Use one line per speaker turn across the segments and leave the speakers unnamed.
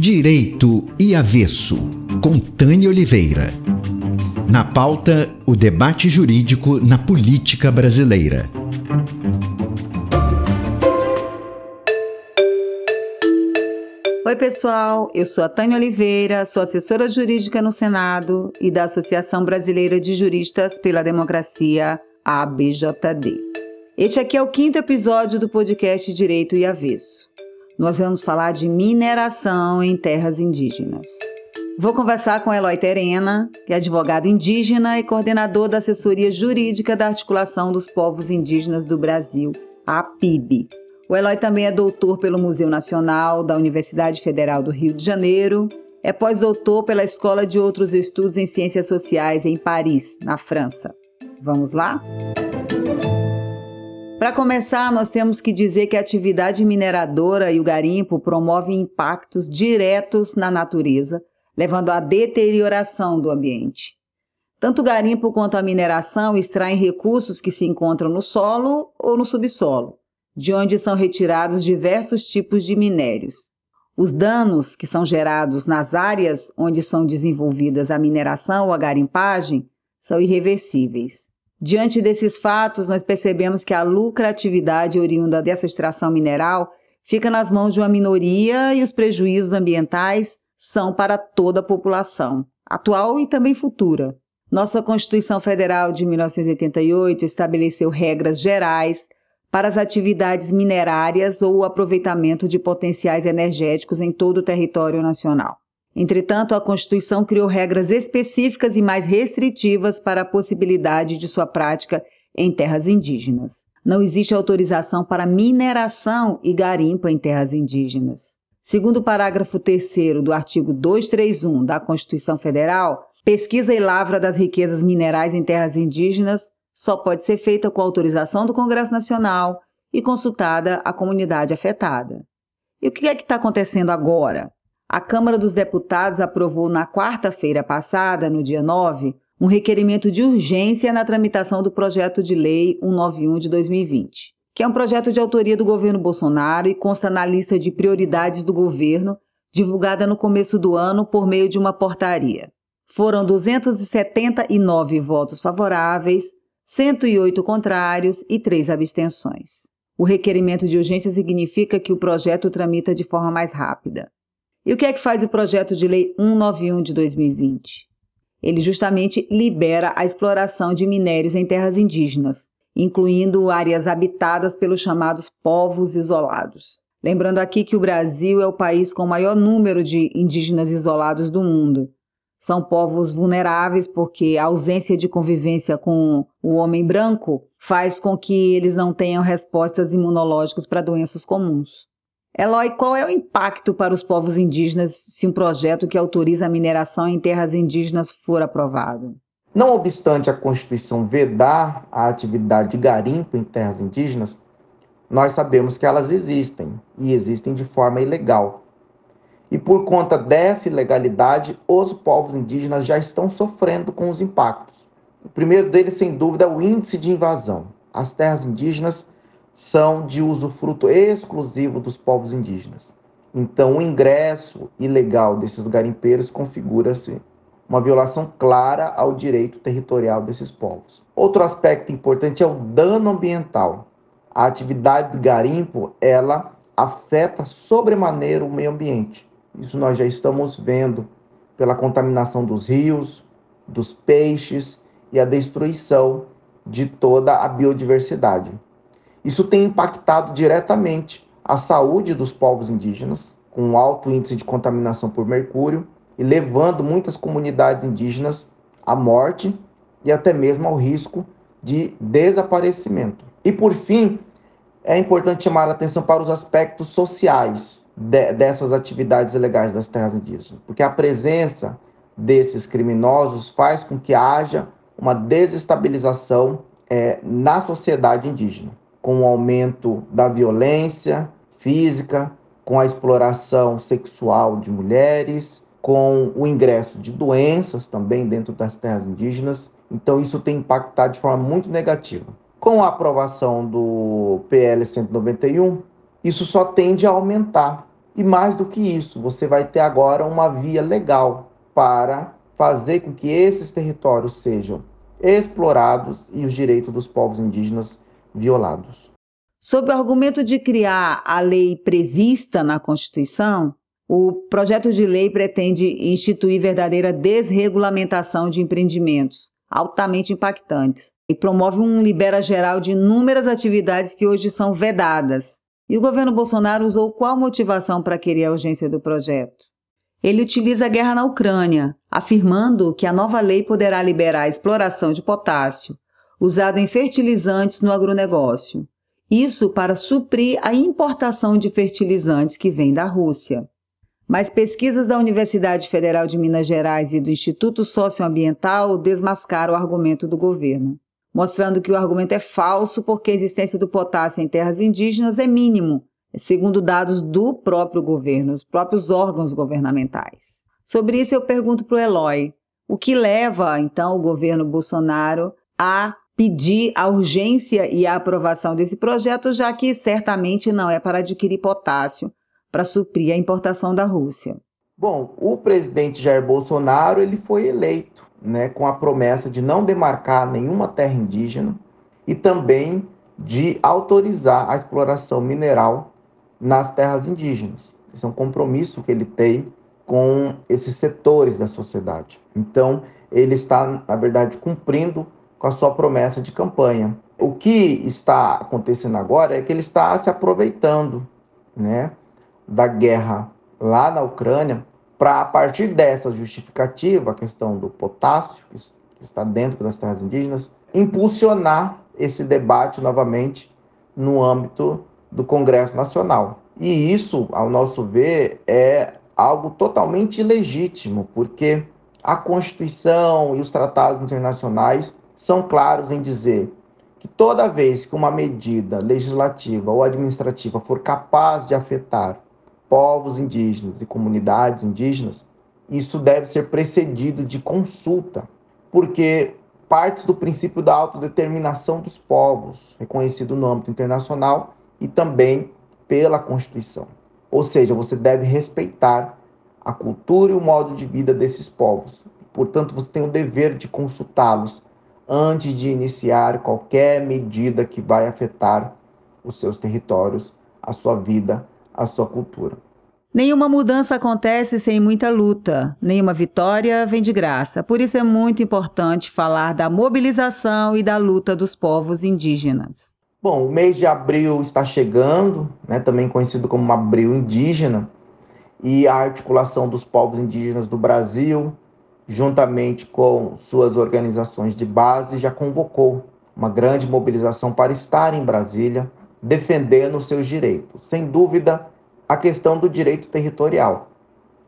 Direito e Avesso, com Tânia Oliveira. Na pauta, o debate jurídico na política brasileira.
Oi, pessoal. Eu sou a Tânia Oliveira, sou assessora jurídica no Senado e da Associação Brasileira de Juristas pela Democracia, ABJD. Este aqui é o quinto episódio do podcast Direito e Avesso nós vamos falar de mineração em terras indígenas. Vou conversar com Eloy Terena, que é advogado indígena e coordenador da assessoria jurídica da Articulação dos Povos Indígenas do Brasil, a PIB. O Eloy também é doutor pelo Museu Nacional da Universidade Federal do Rio de Janeiro, é pós-doutor pela Escola de Outros Estudos em Ciências Sociais em Paris, na França. Vamos lá? Para começar, nós temos que dizer que a atividade mineradora e o garimpo promovem impactos diretos na natureza, levando à deterioração do ambiente. Tanto o garimpo quanto a mineração extraem recursos que se encontram no solo ou no subsolo, de onde são retirados diversos tipos de minérios. Os danos que são gerados nas áreas onde são desenvolvidas a mineração ou a garimpagem são irreversíveis. Diante desses fatos, nós percebemos que a lucratividade oriunda dessa extração mineral fica nas mãos de uma minoria e os prejuízos ambientais são para toda a população, atual e também futura. Nossa Constituição Federal de 1988 estabeleceu regras gerais para as atividades minerárias ou o aproveitamento de potenciais energéticos em todo o território nacional. Entretanto, a Constituição criou regras específicas e mais restritivas para a possibilidade de sua prática em terras indígenas. Não existe autorização para mineração e garimpo em terras indígenas. Segundo o parágrafo 3 do artigo 231 da Constituição Federal, pesquisa e lavra das riquezas minerais em terras indígenas só pode ser feita com autorização do Congresso Nacional e consultada a comunidade afetada. E o que é que está acontecendo agora? A Câmara dos Deputados aprovou na quarta-feira passada, no dia 9, um requerimento de urgência na tramitação do projeto de lei 191 de 2020, que é um projeto de autoria do governo Bolsonaro e consta na lista de prioridades do governo, divulgada no começo do ano por meio de uma portaria. Foram 279 votos favoráveis, 108 contrários e 3 abstenções. O requerimento de urgência significa que o projeto tramita de forma mais rápida. E o que é que faz o projeto de lei 191 de 2020? Ele justamente libera a exploração de minérios em terras indígenas, incluindo áreas habitadas pelos chamados povos isolados. Lembrando aqui que o Brasil é o país com o maior número de indígenas isolados do mundo. São povos vulneráveis porque a ausência de convivência com o homem branco faz com que eles não tenham respostas imunológicas para doenças comuns. Eloy, qual é o impacto para os povos indígenas se um projeto que autoriza a mineração em terras indígenas for aprovado?
Não obstante a Constituição vedar a atividade de garimpo em terras indígenas, nós sabemos que elas existem e existem de forma ilegal. E por conta dessa ilegalidade, os povos indígenas já estão sofrendo com os impactos. O primeiro deles, sem dúvida, é o índice de invasão. As terras indígenas são de usufruto exclusivo dos povos indígenas. Então, o ingresso ilegal desses garimpeiros configura-se uma violação clara ao direito territorial desses povos. Outro aspecto importante é o dano ambiental. A atividade do garimpo, ela afeta sobremaneira o meio ambiente. Isso nós já estamos vendo pela contaminação dos rios, dos peixes e a destruição de toda a biodiversidade. Isso tem impactado diretamente a saúde dos povos indígenas, com um alto índice de contaminação por mercúrio e levando muitas comunidades indígenas à morte e até mesmo ao risco de desaparecimento. E por fim, é importante chamar a atenção para os aspectos sociais de, dessas atividades ilegais das terras indígenas, porque a presença desses criminosos faz com que haja uma desestabilização é, na sociedade indígena com o aumento da violência física, com a exploração sexual de mulheres, com o ingresso de doenças também dentro das terras indígenas. Então, isso tem impactado de forma muito negativa. Com a aprovação do PL 191, isso só tende a aumentar. E mais do que isso, você vai ter agora uma via legal para fazer com que esses territórios sejam explorados e os direitos dos povos indígenas violados.
Sob o argumento de criar a lei prevista na Constituição, o projeto de lei pretende instituir verdadeira desregulamentação de empreendimentos altamente impactantes e promove um libera geral de inúmeras atividades que hoje são vedadas. E o governo Bolsonaro usou qual motivação para querer a urgência do projeto? Ele utiliza a guerra na Ucrânia, afirmando que a nova lei poderá liberar a exploração de potássio, usado em fertilizantes no agronegócio. Isso para suprir a importação de fertilizantes que vem da Rússia. Mas pesquisas da Universidade Federal de Minas Gerais e do Instituto Socioambiental desmascaram o argumento do governo, mostrando que o argumento é falso porque a existência do potássio em terras indígenas é mínimo, segundo dados do próprio governo, os próprios órgãos governamentais. Sobre isso eu pergunto para o Eloy, o que leva então o governo Bolsonaro a pedir a urgência e a aprovação desse projeto, já que certamente não é para adquirir potássio, para suprir a importação da Rússia.
Bom, o presidente Jair Bolsonaro ele foi eleito né, com a promessa de não demarcar nenhuma terra indígena e também de autorizar a exploração mineral nas terras indígenas. Esse é um compromisso que ele tem com esses setores da sociedade. Então, ele está, na verdade, cumprindo com a sua promessa de campanha. O que está acontecendo agora é que ele está se aproveitando, né, da guerra lá na Ucrânia, para a partir dessa justificativa, a questão do potássio, que está dentro das terras indígenas, impulsionar esse debate novamente no âmbito do Congresso Nacional. E isso, ao nosso ver, é algo totalmente ilegítimo, porque a Constituição e os tratados internacionais são claros em dizer que toda vez que uma medida legislativa ou administrativa for capaz de afetar povos indígenas e comunidades indígenas, isso deve ser precedido de consulta, porque parte do princípio da autodeterminação dos povos, reconhecido no âmbito internacional e também pela Constituição. Ou seja, você deve respeitar a cultura e o modo de vida desses povos. Portanto, você tem o dever de consultá-los antes de iniciar qualquer medida que vai afetar os seus territórios, a sua vida, a sua cultura.
Nenhuma mudança acontece sem muita luta, nenhuma vitória vem de graça. Por isso é muito importante falar da mobilização e da luta dos povos indígenas.
Bom, o mês de abril está chegando, né, também conhecido como Abril Indígena, e a articulação dos povos indígenas do Brasil, juntamente com suas organizações de base, já convocou uma grande mobilização para estar em Brasília defendendo seus direitos. Sem dúvida, a questão do direito territorial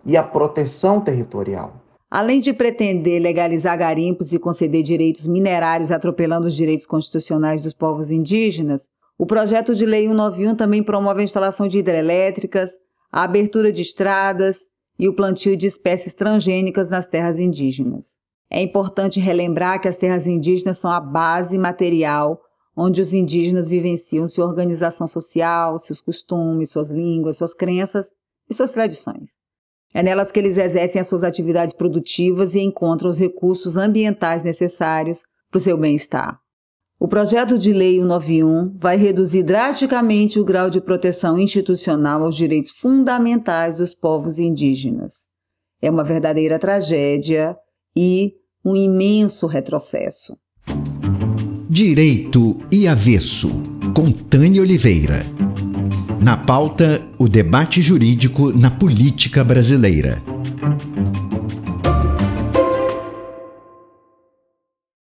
e a proteção territorial.
Além de pretender legalizar garimpos e conceder direitos minerários atropelando os direitos constitucionais dos povos indígenas, o projeto de lei 191 também promove a instalação de hidrelétricas, a abertura de estradas e o plantio de espécies transgênicas nas terras indígenas. É importante relembrar que as terras indígenas são a base material onde os indígenas vivenciam sua organização social, seus costumes, suas línguas, suas crenças e suas tradições. É nelas que eles exercem as suas atividades produtivas e encontram os recursos ambientais necessários para o seu bem-estar. O projeto de lei 191 vai reduzir drasticamente o grau de proteção institucional aos direitos fundamentais dos povos indígenas. É uma verdadeira tragédia e um imenso retrocesso.
Direito e Avesso, com Tânia Oliveira. Na pauta, o debate jurídico na política brasileira.